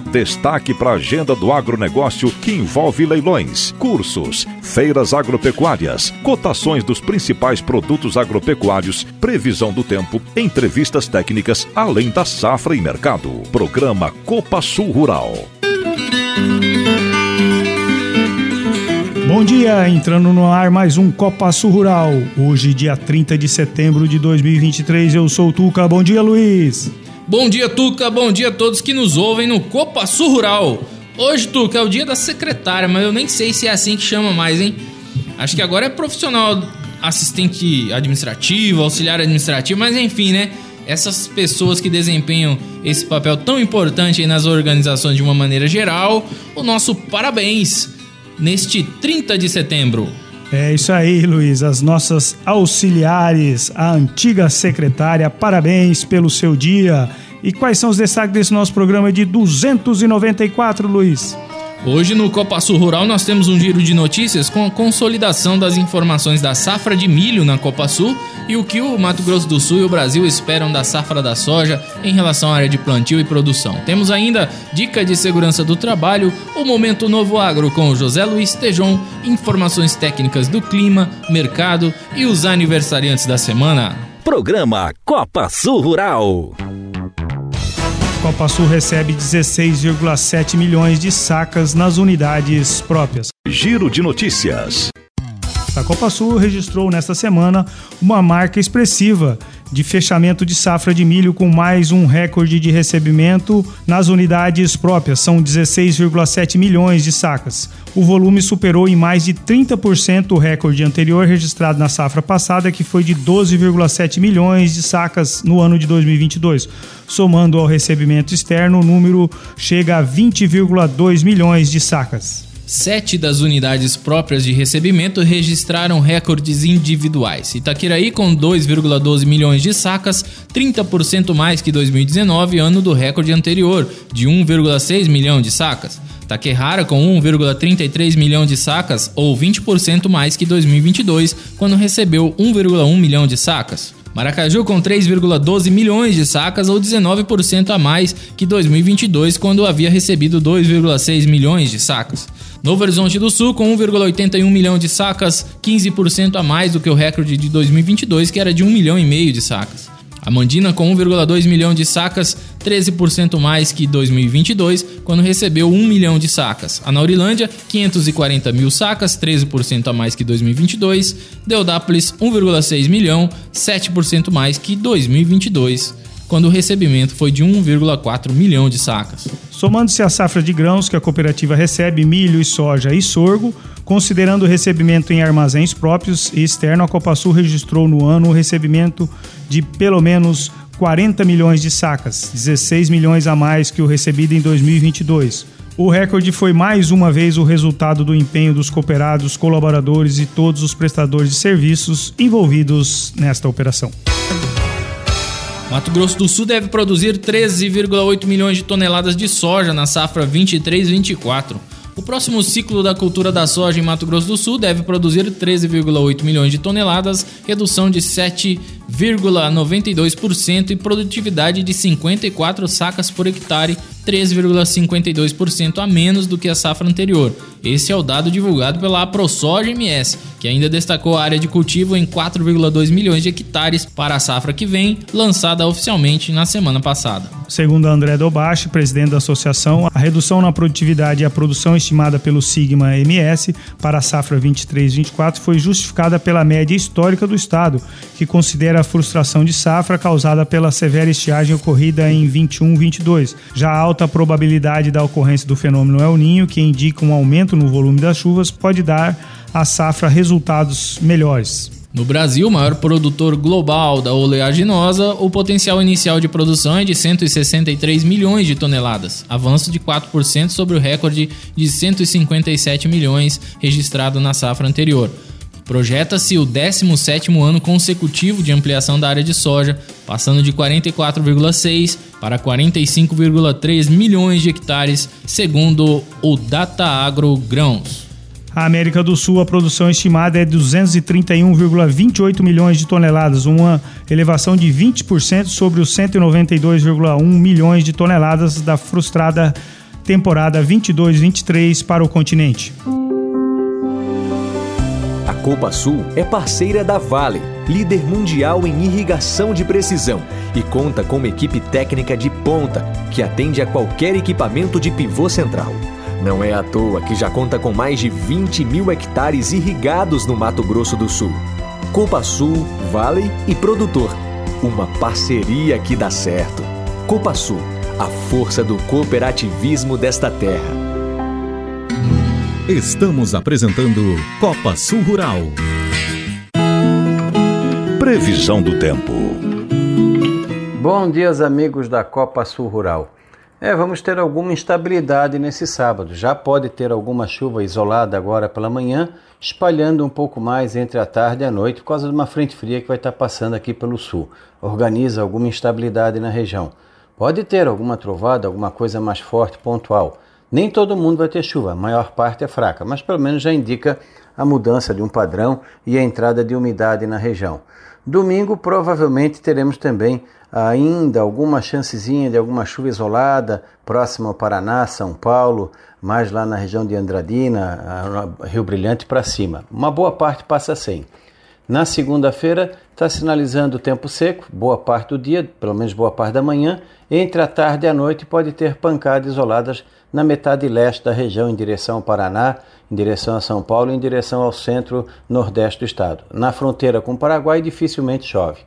Destaque para a agenda do agronegócio que envolve leilões, cursos, feiras agropecuárias, cotações dos principais produtos agropecuários, previsão do tempo, entrevistas técnicas, além da safra e mercado. Programa Copa Sul Rural. Bom dia, entrando no ar mais um Copa Sul Rural. Hoje, dia 30 de setembro de 2023, eu sou o Tuca. Bom dia, Luiz. Bom dia, Tuca. Bom dia a todos que nos ouvem no Copa Sul Rural. Hoje, Tuca, é o dia da secretária, mas eu nem sei se é assim que chama mais, hein? Acho que agora é profissional assistente administrativo, auxiliar administrativo, mas enfim, né? Essas pessoas que desempenham esse papel tão importante nas organizações de uma maneira geral, o nosso parabéns neste 30 de setembro. É isso aí, Luiz. As nossas auxiliares, a antiga secretária, parabéns pelo seu dia. E quais são os destaques desse nosso programa de 294, Luiz? Hoje no Copa Sul Rural nós temos um giro de notícias com a consolidação das informações da safra de milho na Copa Sul e o que o Mato Grosso do Sul e o Brasil esperam da safra da soja em relação à área de plantio e produção. Temos ainda dica de segurança do trabalho, o Momento Novo Agro com o José Luiz Tejon, informações técnicas do clima, mercado e os aniversariantes da semana. Programa Copa Sul Rural. Copa Sul recebe 16,7 milhões de sacas nas unidades próprias. Giro de notícias. A Copa Sul registrou nesta semana uma marca expressiva de fechamento de safra de milho com mais um recorde de recebimento nas unidades próprias, são 16,7 milhões de sacas. O volume superou em mais de 30% o recorde anterior registrado na safra passada, que foi de 12,7 milhões de sacas no ano de 2022. Somando ao recebimento externo, o número chega a 20,2 milhões de sacas. Sete das unidades próprias de recebimento registraram recordes individuais. Itaquiraí com 2,12 milhões de sacas, 30% mais que 2019, ano do recorde anterior, de 1,6 milhão de sacas. Taquerrara com 1,33 milhão de sacas, ou 20% mais que 2022, quando recebeu 1,1 milhão de sacas. Maracaju com 3,12 milhões de sacas, ou 19% a mais que 2022, quando havia recebido 2,6 milhões de sacas. Novo Horizonte do Sul com 1,81 milhão de sacas, 15% a mais do que o recorde de 2022, que era de 1 milhão e meio de sacas. A Mandina com 1,2 milhão de sacas, 13% mais que 2022, quando recebeu 1 milhão de sacas. A Naurilândia, 540 mil sacas, 13% a mais que 2022. Deodápolis, 1,6 milhão, 7% mais que 2022 quando o recebimento foi de 1,4 milhão de sacas. Somando-se a safra de grãos que a cooperativa recebe, milho e soja e sorgo, considerando o recebimento em armazéns próprios e externo, a Copasul registrou no ano o recebimento de pelo menos 40 milhões de sacas, 16 milhões a mais que o recebido em 2022. O recorde foi mais uma vez o resultado do empenho dos cooperados, colaboradores e todos os prestadores de serviços envolvidos nesta operação. Mato Grosso do Sul deve produzir 13,8 milhões de toneladas de soja na safra 23-24. O próximo ciclo da cultura da soja em Mato Grosso do Sul deve produzir 13,8 milhões de toneladas, redução de 7,92% e produtividade de 54 sacas por hectare, 3,52% a menos do que a safra anterior. Esse é o dado divulgado pela AproSoja MS, que ainda destacou a área de cultivo em 4,2 milhões de hectares para a safra que vem, lançada oficialmente na semana passada. Segundo André Dobachi, presidente da associação, a redução na produtividade e a produção estimada pelo Sigma MS para a safra 23-24 foi justificada pela média histórica do estado, que considera a frustração de safra causada pela severa estiagem ocorrida em 21-22. Já a alta probabilidade da ocorrência do fenômeno El Ninho, que indica um aumento no volume das chuvas, pode dar à safra resultados melhores. No Brasil, maior produtor global da oleaginosa, o potencial inicial de produção é de 163 milhões de toneladas, avanço de 4% sobre o recorde de 157 milhões registrado na safra anterior. Projeta-se o 17º ano consecutivo de ampliação da área de soja, passando de 44,6 para 45,3 milhões de hectares, segundo o Data Agro Grãos. A América do Sul, a produção estimada é 231,28 milhões de toneladas, uma elevação de 20% sobre os 192,1 milhões de toneladas da frustrada temporada 22-23 para o continente. A Copa Sul é parceira da Vale, líder mundial em irrigação de precisão, e conta com uma equipe técnica de ponta que atende a qualquer equipamento de pivô central. Não é à toa que já conta com mais de 20 mil hectares irrigados no Mato Grosso do Sul. Copa Sul, Vale e Produtor. Uma parceria que dá certo. Copa Sul, a força do cooperativismo desta terra. Estamos apresentando Copa Sul Rural. Previsão do tempo. Bom dia, amigos da Copa Sul Rural. É, vamos ter alguma instabilidade nesse sábado. Já pode ter alguma chuva isolada agora pela manhã, espalhando um pouco mais entre a tarde e a noite por causa de uma frente fria que vai estar passando aqui pelo sul. Organiza alguma instabilidade na região. Pode ter alguma trovada, alguma coisa mais forte, pontual. Nem todo mundo vai ter chuva, a maior parte é fraca, mas pelo menos já indica a mudança de um padrão e a entrada de umidade na região. Domingo provavelmente teremos também ainda alguma chancezinha de alguma chuva isolada próximo ao Paraná, São Paulo, mais lá na região de Andradina, Rio Brilhante para cima. Uma boa parte passa sem. Na segunda-feira está sinalizando tempo seco, boa parte do dia, pelo menos boa parte da manhã. Entre a tarde e a noite pode ter pancadas isoladas na metade leste da região, em direção ao Paraná, em direção a São Paulo, em direção ao centro-nordeste do estado. Na fronteira com o Paraguai, dificilmente chove.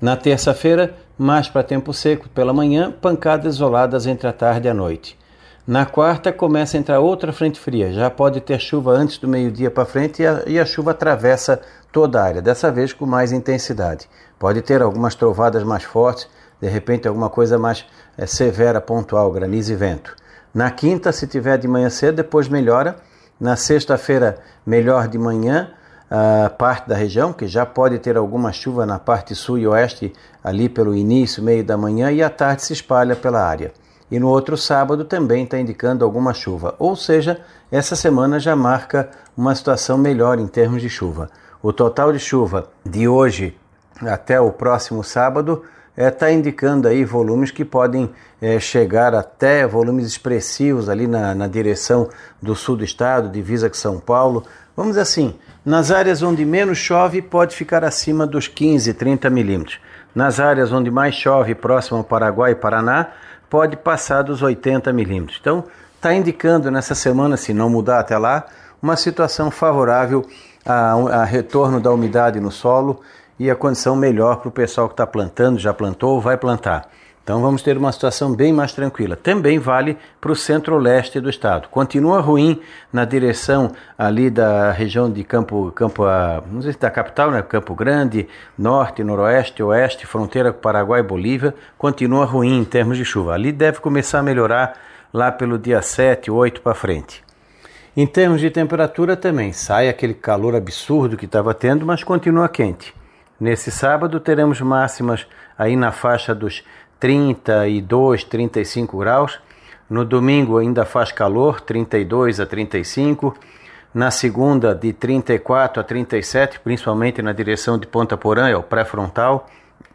Na terça-feira, mais para tempo seco pela manhã, pancadas isoladas entre a tarde e a noite. Na quarta começa a entrar outra frente fria, já pode ter chuva antes do meio-dia para frente e a, e a, chuva atravessa toda a área, dessa vez com mais intensidade. Pode ter algumas trovadas mais fortes, de repente alguma coisa mais é, severa, pontual, granizo e vento. Na quinta, se tiver de manhã cedo, depois melhora. Na sexta-feira, melhor de manhã, a parte da região, que já pode ter alguma chuva na parte sul e oeste, ali pelo início, meio da manhã, e à tarde se espalha pela área. E no outro sábado também está indicando alguma chuva. Ou seja, essa semana já marca uma situação melhor em termos de chuva. O total de chuva de hoje até o próximo sábado está é, tá indicando aí volumes que podem é, chegar até volumes expressivos ali na, na direção do sul do estado, divisa com São Paulo. Vamos assim, nas áreas onde menos chove pode ficar acima dos 15, 30 milímetros. Nas áreas onde mais chove, próximo ao Paraguai e Paraná, pode passar dos 80 milímetros. Então, está indicando nessa semana, se não mudar até lá, uma situação favorável a, a retorno da umidade no solo e a condição melhor para o pessoal que está plantando, já plantou ou vai plantar. Então vamos ter uma situação bem mais tranquila. Também vale para o centro-leste do estado. Continua ruim na direção ali da região de Campo, Campo se da capital, né? Campo Grande, norte, noroeste, oeste, fronteira com Paraguai e Bolívia. Continua ruim em termos de chuva. Ali deve começar a melhorar lá pelo dia 7, 8 para frente. Em termos de temperatura também, sai aquele calor absurdo que estava tendo, mas continua quente. Nesse sábado teremos máximas aí na faixa dos 32, 35 graus. No domingo ainda faz calor, 32 a 35. Na segunda, de 34 a 37, principalmente na direção de Ponta Porã, é o pré-frontal.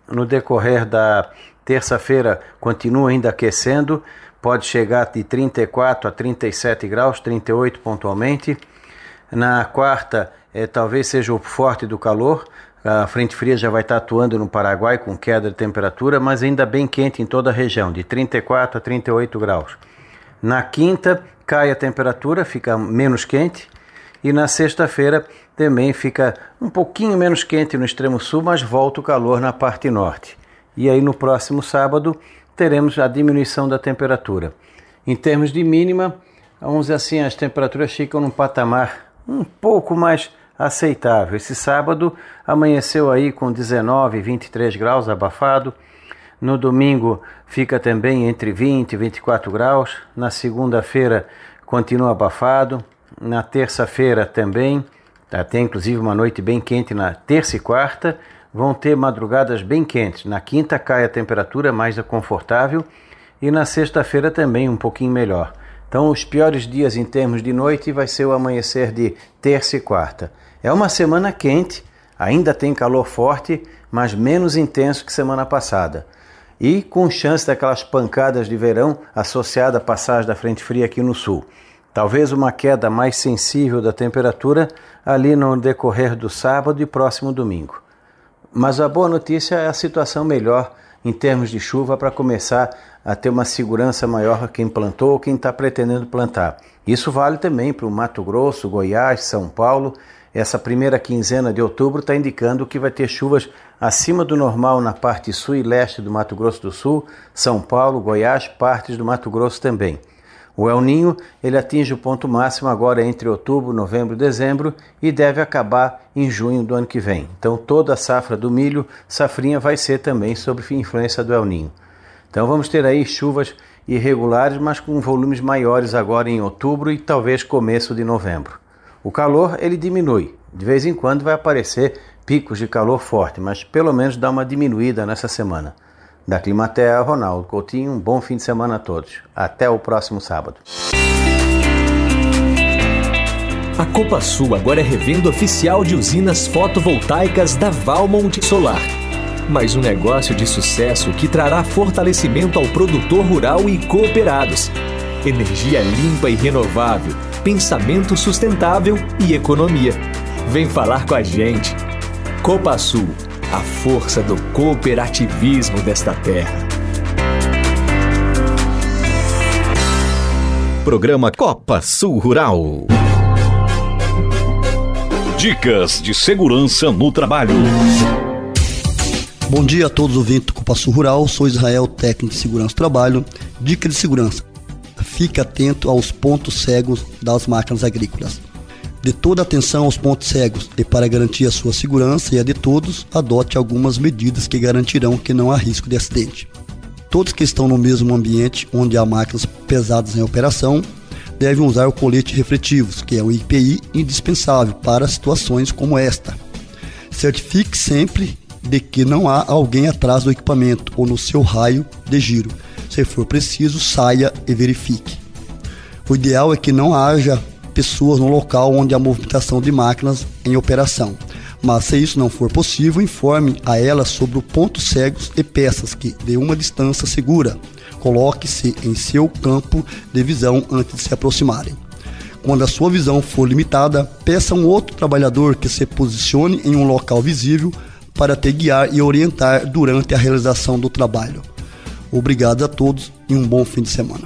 No decorrer da terça-feira, continua ainda aquecendo, pode chegar de 34 a 37 graus, 38 pontualmente. Na quarta, é, talvez seja o forte do calor, a frente fria já vai estar atuando no Paraguai com queda de temperatura, mas ainda bem quente em toda a região, de 34 a 38 graus. Na quinta cai a temperatura, fica menos quente, e na sexta-feira também fica um pouquinho menos quente no extremo sul, mas volta o calor na parte norte. E aí no próximo sábado teremos a diminuição da temperatura. Em termos de mínima, vamos dizer assim, as temperaturas ficam num patamar um pouco mais aceitável. Esse sábado amanheceu aí com 19 e 23 graus abafado. No domingo fica também entre 20 e 24 graus. Na segunda-feira continua abafado. Na terça-feira também Tem inclusive uma noite bem quente na terça e quarta. Vão ter madrugadas bem quentes. Na quinta cai a temperatura mais confortável e na sexta-feira também um pouquinho melhor. Então, os piores dias em termos de noite vai ser o amanhecer de terça e quarta. É uma semana quente, ainda tem calor forte, mas menos intenso que semana passada. E com chance daquelas pancadas de verão associada à passagem da frente fria aqui no sul. Talvez uma queda mais sensível da temperatura ali no decorrer do sábado e próximo domingo. Mas a boa notícia é a situação melhor em termos de chuva para começar a ter uma segurança maior quem plantou ou quem está pretendendo plantar. Isso vale também para o Mato Grosso, Goiás, São Paulo. Essa primeira quinzena de outubro está indicando que vai ter chuvas acima do normal na parte sul e leste do Mato Grosso do Sul, São Paulo, Goiás, partes do Mato Grosso também. O El Ninho ele atinge o ponto máximo agora entre outubro, novembro e dezembro e deve acabar em junho do ano que vem. Então toda a safra do milho, safrinha vai ser também sob influência do El Ninho. Então vamos ter aí chuvas irregulares, mas com volumes maiores agora em outubro e talvez começo de novembro. O calor ele diminui. De vez em quando vai aparecer picos de calor forte, mas pelo menos dá uma diminuída nessa semana. Da Climatea, Ronaldo Coutinho, um bom fim de semana a todos. Até o próximo sábado. A Copa Sul agora é revenda oficial de usinas fotovoltaicas da Valmont Solar. Mais um negócio de sucesso que trará fortalecimento ao produtor rural e cooperados. Energia limpa e renovável, pensamento sustentável e economia. Vem falar com a gente. Copa Sul a força do cooperativismo desta terra. Programa Copa Sul Rural. Dicas de segurança no trabalho. Bom dia a todos os ouvintes do Copa Sul Rural. Sou Israel, técnico de segurança do trabalho. Dica de segurança: fique atento aos pontos cegos das máquinas agrícolas. Dê toda atenção aos pontos cegos e, para garantir a sua segurança e a de todos, adote algumas medidas que garantirão que não há risco de acidente. Todos que estão no mesmo ambiente onde há máquinas pesadas em operação devem usar o colete refletivos, que é um IPI indispensável para situações como esta. Certifique sempre de que não há alguém atrás do equipamento ou no seu raio de giro. Se for preciso, saia e verifique. O ideal é que não haja pessoas no local onde há movimentação de máquinas em operação. Mas se isso não for possível, informe a elas sobre o cegos e peças que, de uma distância segura, coloque-se em seu campo de visão antes de se aproximarem. Quando a sua visão for limitada, peça a um outro trabalhador que se posicione em um local visível para te guiar e orientar durante a realização do trabalho. Obrigado a todos e um bom fim de semana.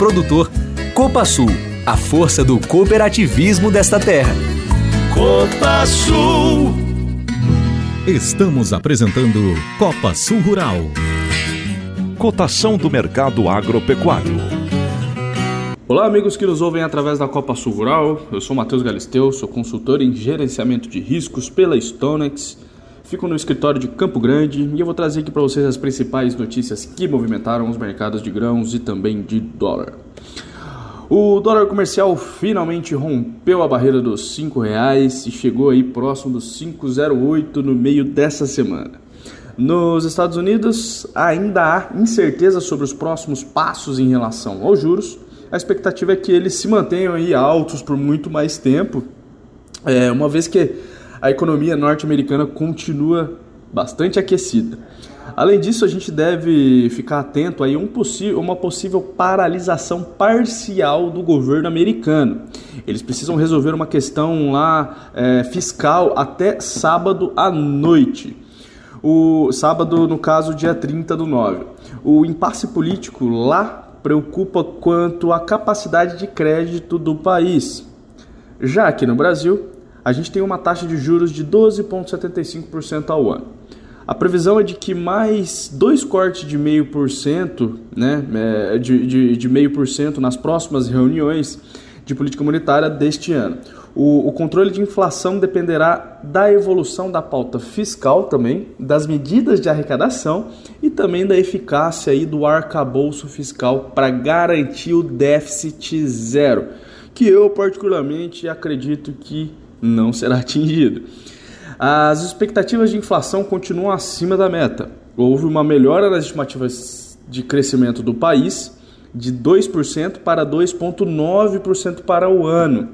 produtor. Copa Sul, a força do cooperativismo desta terra. Copa Sul. Estamos apresentando Copa Sul Rural. Cotação do mercado agropecuário. Olá, amigos que nos ouvem através da Copa Sul Rural. Eu sou Matheus Galisteu, sou consultor em gerenciamento de riscos pela Stonex. Fico no escritório de Campo Grande e eu vou trazer aqui para vocês as principais notícias que movimentaram os mercados de grãos e também de dólar. O dólar comercial finalmente rompeu a barreira dos R$ reais e chegou aí próximo dos 5,08 no meio dessa semana. Nos Estados Unidos ainda há incerteza sobre os próximos passos em relação aos juros. A expectativa é que eles se mantenham aí altos por muito mais tempo, é, uma vez que a economia norte-americana continua bastante aquecida. Além disso, a gente deve ficar atento a um uma possível paralisação parcial do governo americano. Eles precisam resolver uma questão lá é, fiscal até sábado à noite. O sábado, no caso, dia 30 do 9. O impasse político lá preocupa quanto à capacidade de crédito do país. Já aqui no Brasil, a gente tem uma taxa de juros de 12,75% ao ano. A previsão é de que mais dois cortes de meio por cento, né, é, de, meio por cento nas próximas reuniões de política monetária deste ano. O, o, controle de inflação dependerá da evolução da pauta fiscal também, das medidas de arrecadação e também da eficácia aí do arcabouço fiscal para garantir o déficit zero, que eu particularmente acredito que não será atingido. As expectativas de inflação continuam acima da meta. Houve uma melhora nas estimativas de crescimento do país de 2% para 2,9% para o ano,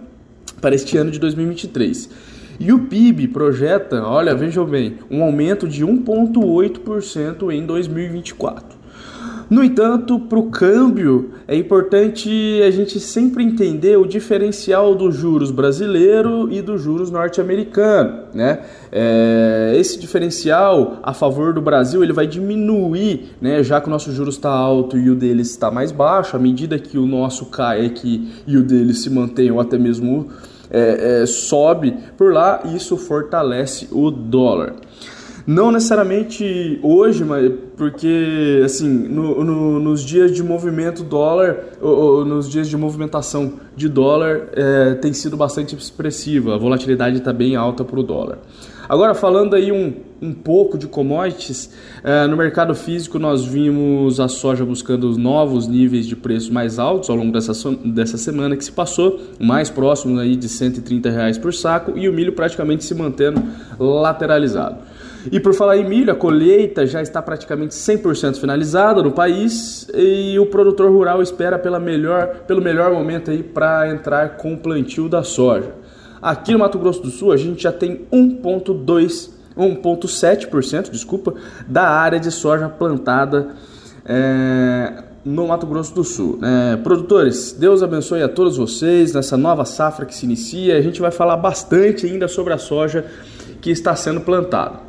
para este ano de 2023. E o PIB projeta, olha, vejam bem, um aumento de 1,8% em 2024. No entanto, para o câmbio, é importante a gente sempre entender o diferencial do juros brasileiro e do juros norte-americano. Né? É, esse diferencial a favor do Brasil ele vai diminuir, né? já que o nosso juros está alto e o deles está mais baixo, à medida que o nosso cai aqui e o deles se mantém ou até mesmo é, é, sobe por lá, isso fortalece o dólar. Não necessariamente hoje, mas porque assim, no, no, nos dias de movimento dólar, ou, ou, nos dias de movimentação de dólar, é, tem sido bastante expressiva. A volatilidade está bem alta para o dólar. Agora, falando aí um, um pouco de commodities, é, no mercado físico nós vimos a soja buscando novos níveis de preços mais altos ao longo dessa, dessa semana que se passou, mais próximo aí de 130 reais por saco, e o milho praticamente se mantendo lateralizado. E por falar em milho, a colheita já está praticamente 100% finalizada no país e o produtor rural espera pela melhor, pelo melhor momento aí para entrar com o plantio da soja. Aqui no Mato Grosso do Sul a gente já tem 1,2 1,7%, desculpa, da área de soja plantada é, no Mato Grosso do Sul. É, produtores, Deus abençoe a todos vocês nessa nova safra que se inicia. A gente vai falar bastante ainda sobre a soja que está sendo plantada.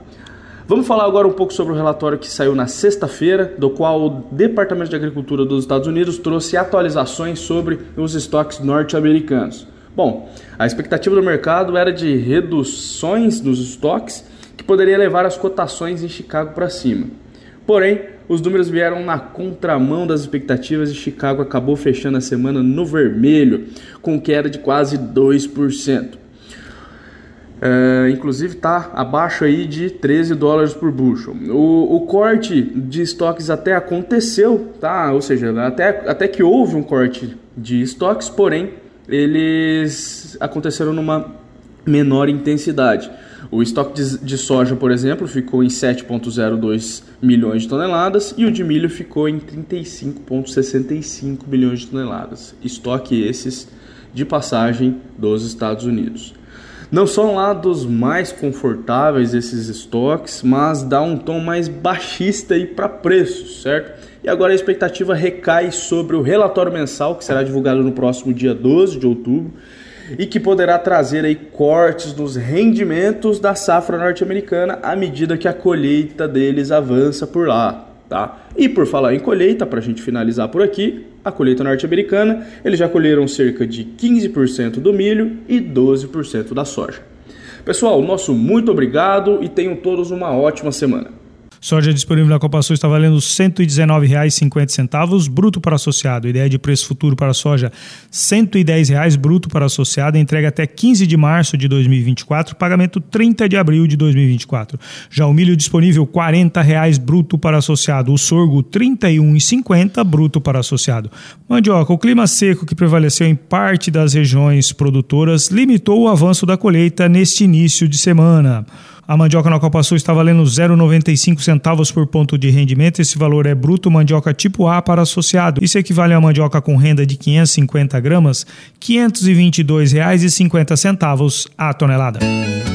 Vamos falar agora um pouco sobre o relatório que saiu na sexta-feira, do qual o Departamento de Agricultura dos Estados Unidos trouxe atualizações sobre os estoques norte-americanos. Bom, a expectativa do mercado era de reduções nos estoques que poderia levar as cotações em Chicago para cima. Porém, os números vieram na contramão das expectativas e Chicago acabou fechando a semana no vermelho, com queda de quase 2%. É, inclusive está abaixo aí de 13 dólares por bushel. O, o, corte de estoques até aconteceu, tá? Ou seja, até, até que houve um corte de estoques, porém eles aconteceram numa menor intensidade. O estoque de, de soja, por exemplo, ficou em 7,02 milhões de toneladas e o de milho ficou em 35,65 milhões de toneladas. Estoque esses de passagem dos Estados Unidos. Não são lá dos mais confortáveis esses estoques, mas dá um tom mais baixista aí para preços, certo? E agora a expectativa recai sobre o relatório mensal que será divulgado no próximo dia 12 de outubro e que poderá trazer aí cortes nos rendimentos da safra norte-americana à medida que a colheita deles avança por lá. Tá? E por falar em colheita, para a gente finalizar por aqui, a colheita norte-americana, eles já colheram cerca de 15% do milho e 12% da soja. Pessoal, nosso muito obrigado e tenham todos uma ótima semana. Soja disponível na Copa Sul está valendo R$ 119,50 bruto para associado. Ideia de preço futuro para soja R$ 110,00 bruto para associado. Entrega até 15 de março de 2024, pagamento 30 de abril de 2024. Já o milho disponível R$ 40,00 bruto para associado. O sorgo R$ 31,50 bruto para associado. Mandioca, o clima seco que prevaleceu em parte das regiões produtoras limitou o avanço da colheita neste início de semana. A mandioca na Copa Sul está valendo 0,95 centavos por ponto de rendimento. Esse valor é bruto mandioca tipo A para associado. Isso equivale a mandioca com renda de 550 gramas, R$ 522,50 a tonelada.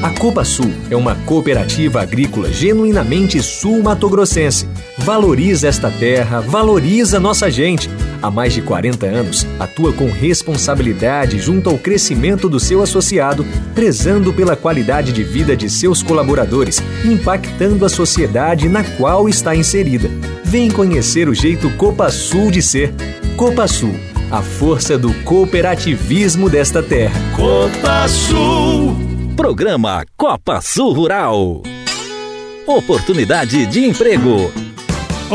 A Copa Sul é uma cooperativa agrícola genuinamente sul-matogrossense. Valoriza esta terra, valoriza nossa gente. Há mais de 40 anos, atua com responsabilidade junto ao crescimento do seu associado, prezando pela qualidade de vida de seus colaboradores, impactando a sociedade na qual está inserida. Vem conhecer o jeito Copa Sul de ser. Copa Sul, a força do cooperativismo desta terra. Copa Sul. Programa Copa Sul Rural. Oportunidade de emprego.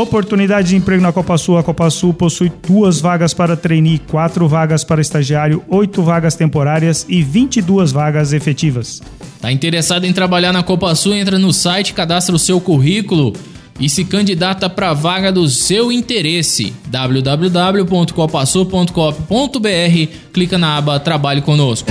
Oportunidade de emprego na Copa Sul. A Copa Sul possui duas vagas para trainee, quatro vagas para estagiário, oito vagas temporárias e 22 vagas efetivas. Tá interessado em trabalhar na Copa Sul? Entra no site, cadastra o seu currículo e se candidata para a vaga do seu interesse. www.copasul.com.br, clica na aba Trabalhe conosco.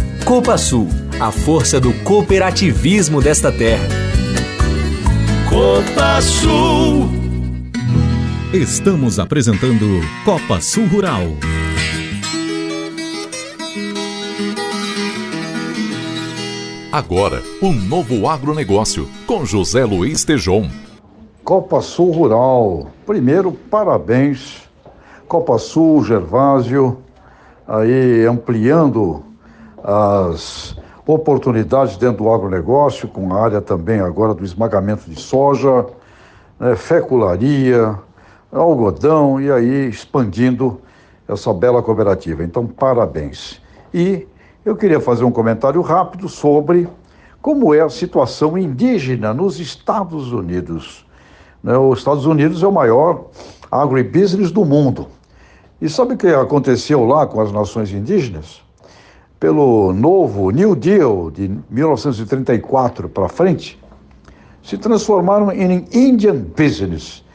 Copa Sul, a força do cooperativismo desta terra. Copa Sul. Estamos apresentando Copa Sul Rural. Agora, um novo agronegócio com José Luiz Tejon. Copa Sul Rural. Primeiro, parabéns. Copa Sul, Gervásio, aí ampliando as oportunidades dentro do agronegócio, com a área também agora do esmagamento de soja, né, fecularia, algodão, e aí expandindo essa bela cooperativa. Então, parabéns. E eu queria fazer um comentário rápido sobre como é a situação indígena nos Estados Unidos. Né, os Estados Unidos é o maior agribusiness do mundo. E sabe o que aconteceu lá com as nações indígenas? Pelo novo New Deal de 1934 para frente, se transformaram em Indian Business.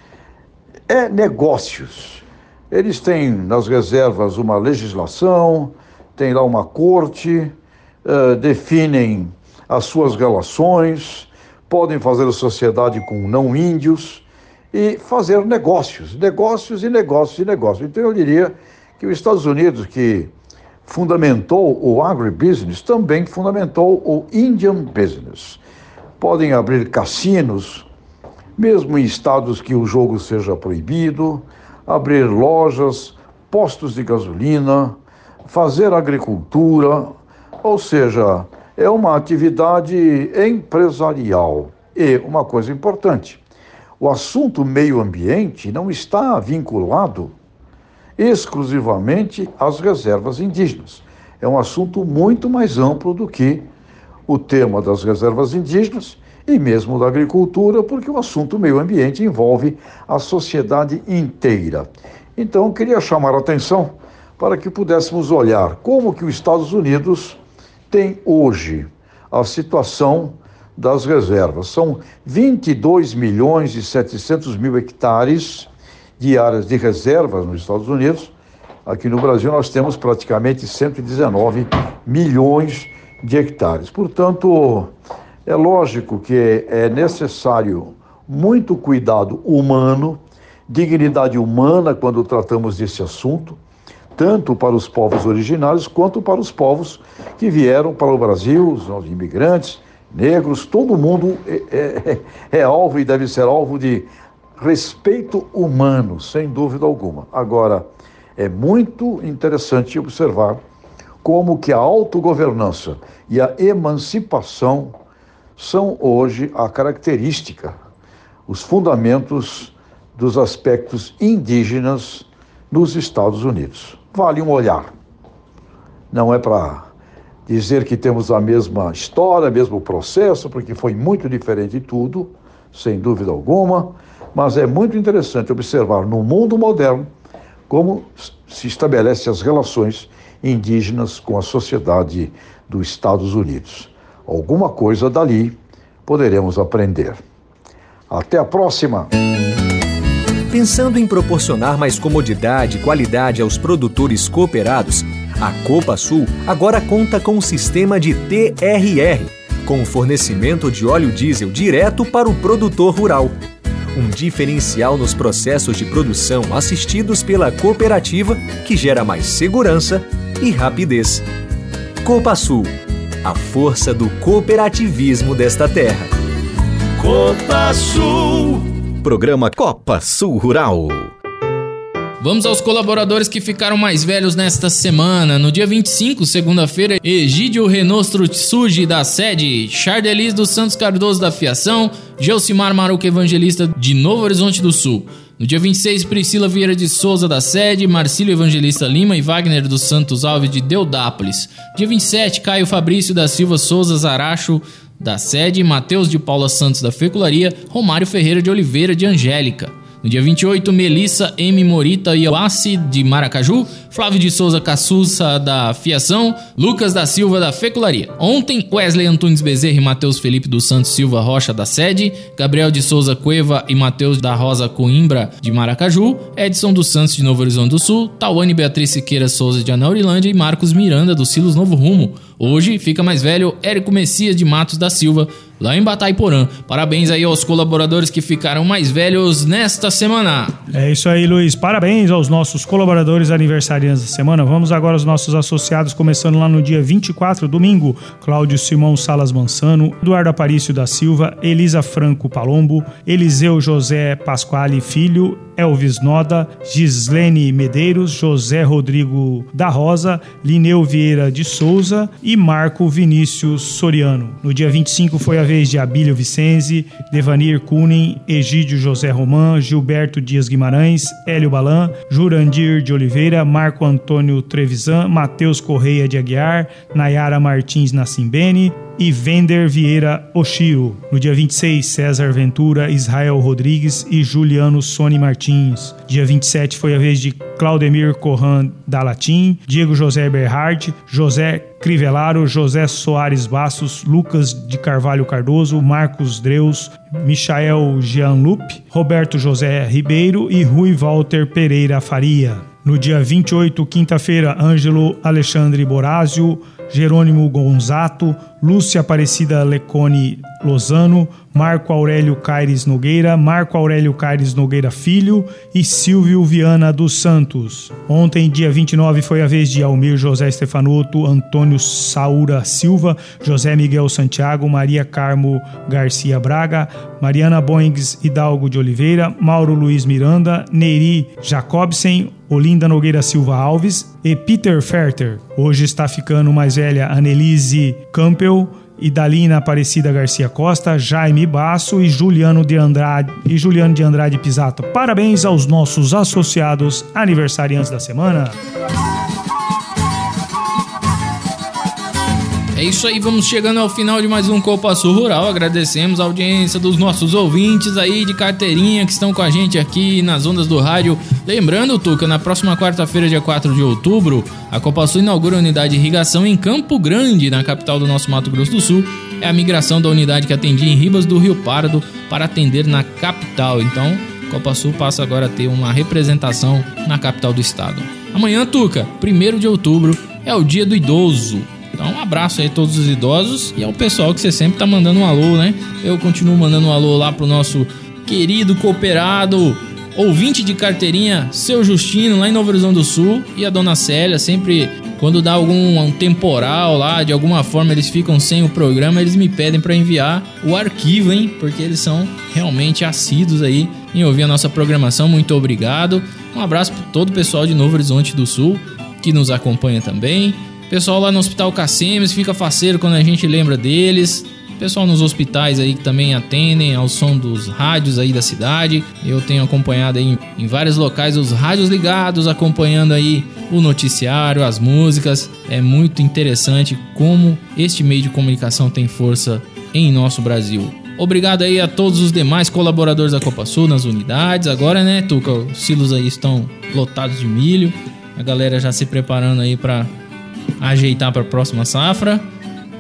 É negócios. Eles têm nas reservas uma legislação, tem lá uma corte, uh, definem as suas relações, podem fazer sociedade com não índios e fazer negócios, negócios e negócios e negócios. Então eu diria que os Estados Unidos, que fundamentou o agribusiness, também fundamentou o Indian business. Podem abrir cassinos, mesmo em estados que o jogo seja proibido, abrir lojas, postos de gasolina, fazer agricultura, ou seja, é uma atividade empresarial. E uma coisa importante: o assunto meio ambiente não está vinculado exclusivamente às reservas indígenas. É um assunto muito mais amplo do que o tema das reservas indígenas e mesmo da agricultura, porque o assunto meio ambiente envolve a sociedade inteira. Então, queria chamar a atenção para que pudéssemos olhar como que os Estados Unidos tem hoje a situação das reservas. São 22 milhões e 700 mil hectares de áreas de reservas nos Estados Unidos. Aqui no Brasil nós temos praticamente 119 milhões de hectares. Portanto, é lógico que é necessário muito cuidado humano, dignidade humana quando tratamos desse assunto tanto para os povos originários quanto para os povos que vieram para o Brasil, os imigrantes, negros, todo mundo é, é, é, alvo e deve ser alvo de respeito humano, sem dúvida alguma. Agora, é muito interessante observar como que a autogovernança e a emancipação são hoje a característica, os fundamentos dos aspectos indígenas nos Estados Unidos vale um olhar. Não é para dizer que temos a mesma história, mesmo processo, porque foi muito diferente tudo, sem dúvida alguma, mas é muito interessante observar no mundo moderno como se estabelece as relações indígenas com a sociedade dos Estados Unidos. Alguma coisa dali poderemos aprender. Até a próxima! Pensando em proporcionar mais comodidade e qualidade aos produtores cooperados, a Copa Sul agora conta com um sistema de TRR, com fornecimento de óleo diesel direto para o produtor rural. Um diferencial nos processos de produção assistidos pela cooperativa que gera mais segurança e rapidez. Copa Sul, a força do cooperativismo desta terra. Copa Sul. Programa Copa Sul Rural. Vamos aos colaboradores que ficaram mais velhos nesta semana. No dia 25, segunda-feira, Egídio Renostro Tsuji da sede, Chardelis dos Santos Cardoso da Fiação, Gelsimar Maruca Evangelista de Novo Horizonte do Sul. No dia 26, Priscila Vieira de Souza da sede, Marcílio Evangelista Lima e Wagner dos Santos Alves de Deudápolis. Dia 27, Caio Fabrício da Silva Souza Zaracho da sede, Matheus de Paula Santos da Fecularia, Romário Ferreira de Oliveira de Angélica. No dia 28, Melissa M. Morita Iawassi, de Maracaju, Flávio de Souza Cassussa, da Fiação, Lucas da Silva, da Fecularia. Ontem, Wesley Antunes Bezerra e Matheus Felipe dos Santos Silva Rocha, da Sede, Gabriel de Souza Cueva e Matheus da Rosa Coimbra, de Maracaju, Edson dos Santos, de Novo Horizonte do Sul, Tawane Beatriz Siqueira Souza, de Anaurilândia e Marcos Miranda, do Silos Novo Rumo. Hoje, fica mais velho, Érico Messias de Matos da Silva, lá em Bataiporã. Parabéns aí aos colaboradores que ficaram mais velhos nesta semana. É isso aí, Luiz. Parabéns aos nossos colaboradores aniversariantes da semana. Vamos agora aos nossos associados, começando lá no dia 24, domingo. Cláudio Simão Salas Mansano, Eduardo Aparício da Silva, Elisa Franco Palombo, Eliseu José Pasquale Filho, Elvis Noda, Gislene Medeiros, José Rodrigo da Rosa, Lineu Vieira de Souza e Marco Vinícius Soriano. No dia 25 foi a vez de Abílio Vicenzi, Devanir Kunin, Egídio José Román, Gilberto Dias Guimarães, Hélio Balan, Jurandir de Oliveira, Marco Antônio Trevisan, Matheus Correia de Aguiar, Nayara Martins Nassimbene, e Vender Vieira Oshiro. No dia 26, César Ventura, Israel Rodrigues e Juliano Sony Martins. Dia 27 foi a vez de Claudemir Corran da Latim, Diego José Berhard, José Crivelaro, José Soares Bastos, Lucas de Carvalho Cardoso, Marcos Dreus, Michael Jeanlup, Roberto José Ribeiro e Rui Walter Pereira Faria. No dia 28, quinta-feira, Ângelo Alexandre Borazio, Jerônimo Gonzato, Lúcia Aparecida Lecone Lozano, Marco Aurélio Caires Nogueira, Marco Aurélio Caires Nogueira Filho e Silvio Viana dos Santos. Ontem, dia 29, foi a vez de Almir José Stefanuto, Antônio Saura Silva, José Miguel Santiago, Maria Carmo Garcia Braga, Mariana Boings Hidalgo de Oliveira, Mauro Luiz Miranda, Neiri Jacobsen, Olinda Nogueira Silva Alves e Peter Ferter. Hoje está ficando mais velha Annelise Campbell, Idalina Aparecida Garcia Costa, Jaime Basso e Juliano de Andrade e Juliano de Andrade Pisato. Parabéns aos nossos associados aniversariantes da semana. É isso aí, vamos chegando ao final de mais um Copa Sul Rural. Agradecemos a audiência dos nossos ouvintes aí de carteirinha que estão com a gente aqui nas ondas do rádio. Lembrando, Tuca, na próxima quarta-feira, dia 4 de outubro, a Copa Sul inaugura a unidade de irrigação em Campo Grande, na capital do nosso Mato Grosso do Sul. É a migração da unidade que atendia em Ribas do Rio Pardo para atender na capital. Então, Copa Sul passa agora a ter uma representação na capital do estado. Amanhã, Tuca, 1 de outubro, é o dia do idoso. Então, um abraço aí a todos os idosos e ao pessoal que você sempre tá mandando um alô, né? Eu continuo mandando um alô lá pro nosso querido cooperado, ouvinte de carteirinha, seu Justino, lá em Novo Horizonte do Sul, e a dona Célia, sempre quando dá algum um temporal lá, de alguma forma eles ficam sem o programa, eles me pedem para enviar o arquivo, hein? Porque eles são realmente assíduos aí em ouvir a nossa programação. Muito obrigado. Um abraço para todo o pessoal de Novo Horizonte do Sul que nos acompanha também. Pessoal lá no Hospital Cacemes fica faceiro quando a gente lembra deles. Pessoal nos hospitais aí que também atendem ao som dos rádios aí da cidade. Eu tenho acompanhado aí em vários locais os rádios ligados, acompanhando aí o noticiário, as músicas. É muito interessante como este meio de comunicação tem força em nosso Brasil. Obrigado aí a todos os demais colaboradores da Copa Sul nas unidades. Agora, né, Tuca, os silos aí estão lotados de milho. A galera já se preparando aí para ajeitar para a próxima safra.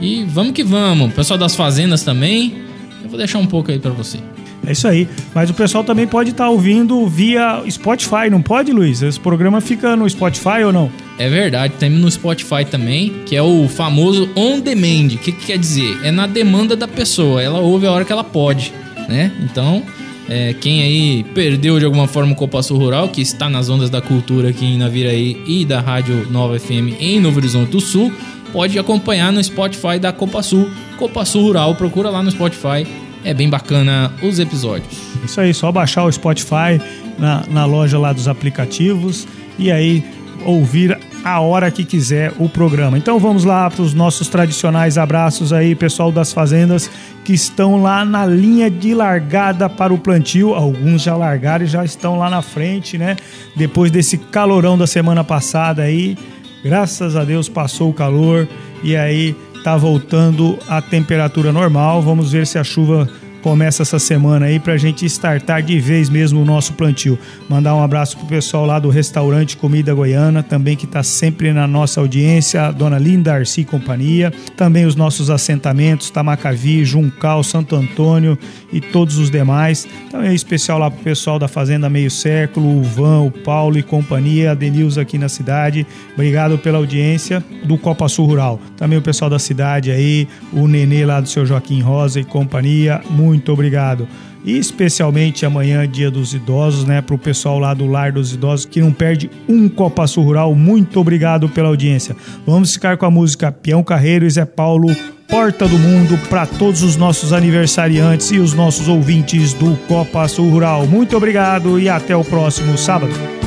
E vamos que vamos. Pessoal das fazendas também. Eu vou deixar um pouco aí para você. É isso aí. Mas o pessoal também pode estar tá ouvindo via Spotify, não pode, Luiz? Esse programa fica no Spotify ou não? É verdade, tem no Spotify também, que é o famoso on demand. O que, que quer dizer? É na demanda da pessoa. Ela ouve a hora que ela pode, né? Então, é, quem aí perdeu de alguma forma o Copa Sul Rural, que está nas ondas da cultura aqui em Naviraí e da Rádio Nova FM em Novo Horizonte do Sul, pode acompanhar no Spotify da Copa Sul, Copa Sul Rural, procura lá no Spotify, é bem bacana os episódios. Isso aí, só baixar o Spotify na, na loja lá dos aplicativos e aí ouvir a hora que quiser o programa. Então vamos lá para os nossos tradicionais abraços aí, pessoal das fazendas que estão lá na linha de largada para o plantio. Alguns já largaram e já estão lá na frente, né? Depois desse calorão da semana passada aí, graças a Deus passou o calor e aí tá voltando a temperatura normal. Vamos ver se a chuva começa essa semana aí pra gente startar de vez mesmo o nosso plantio. Mandar um abraço pro pessoal lá do restaurante Comida Goiana, também que tá sempre na nossa audiência, a dona Linda Arci e companhia, também os nossos assentamentos, Tamacavi, Juncal, Santo Antônio e todos os demais. Também especial lá pro pessoal da Fazenda Meio Século, o Van, o Paulo e companhia, a Denilza aqui na cidade. Obrigado pela audiência do Copa Sul Rural. Também o pessoal da cidade aí, o Nenê lá do seu Joaquim Rosa e companhia. Muito muito obrigado. E especialmente amanhã, dia dos idosos, né? Para o pessoal lá do Lar dos Idosos que não perde um Copa Sul Rural. Muito obrigado pela audiência. Vamos ficar com a música Peão Carreiro e Zé Paulo, Porta do Mundo, para todos os nossos aniversariantes e os nossos ouvintes do Copa Sul Rural. Muito obrigado e até o próximo sábado.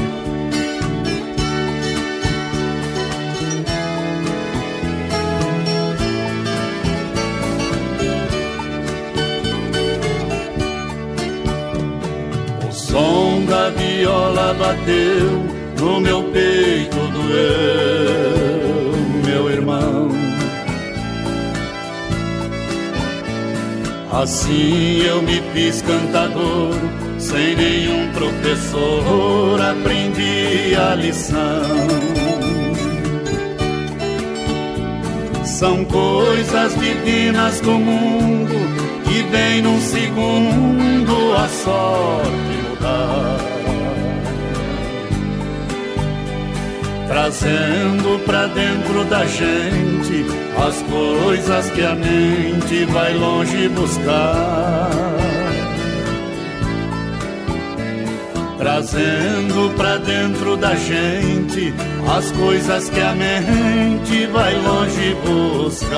Bateu no meu peito, doeu, meu irmão. Assim eu me fiz cantador, sem nenhum professor, aprendi a lição. São coisas divinas do mundo que vem num segundo a sorte mudar. Trazendo pra dentro da gente as coisas que a mente vai longe buscar. Trazendo pra dentro da gente as coisas que a mente vai longe buscar.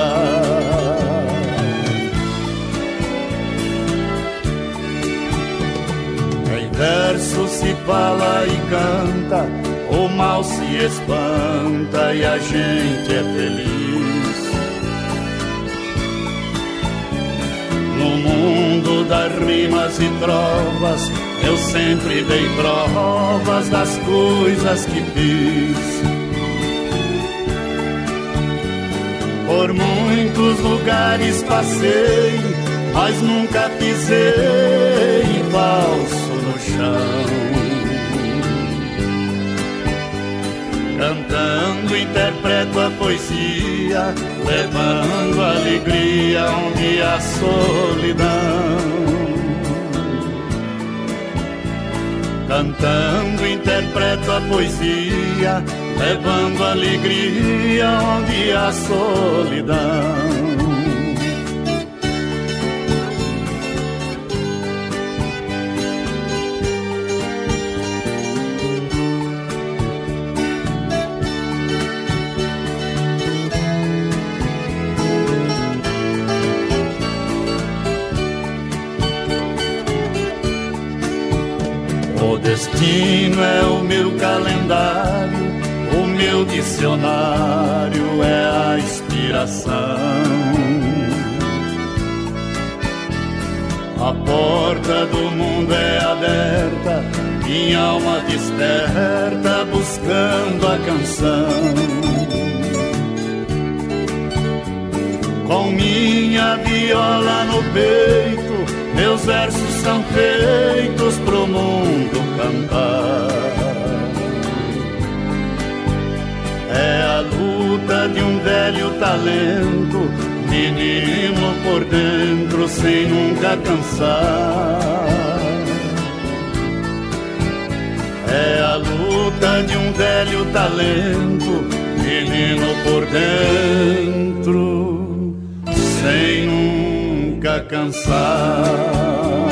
Em verso se fala e canta o mal se espanta e a gente é feliz. No mundo das rimas e trovas, eu sempre dei provas das coisas que fiz. Por muitos lugares passei, mas nunca pisei falso no chão. Cantando interpreto a poesia, levando alegria onde há solidão. Cantando interpreto a poesia, levando alegria onde há solidão. Destino é o meu calendário, o meu dicionário é a inspiração. A porta do mundo é aberta, minha alma desperta buscando a canção. Com minha viola no peito, meus versos são feitos pro mundo cantar. É a luta de um velho talento, menino por dentro sem nunca cansar. É a luta de um velho talento, menino por dentro sem nunca cansar.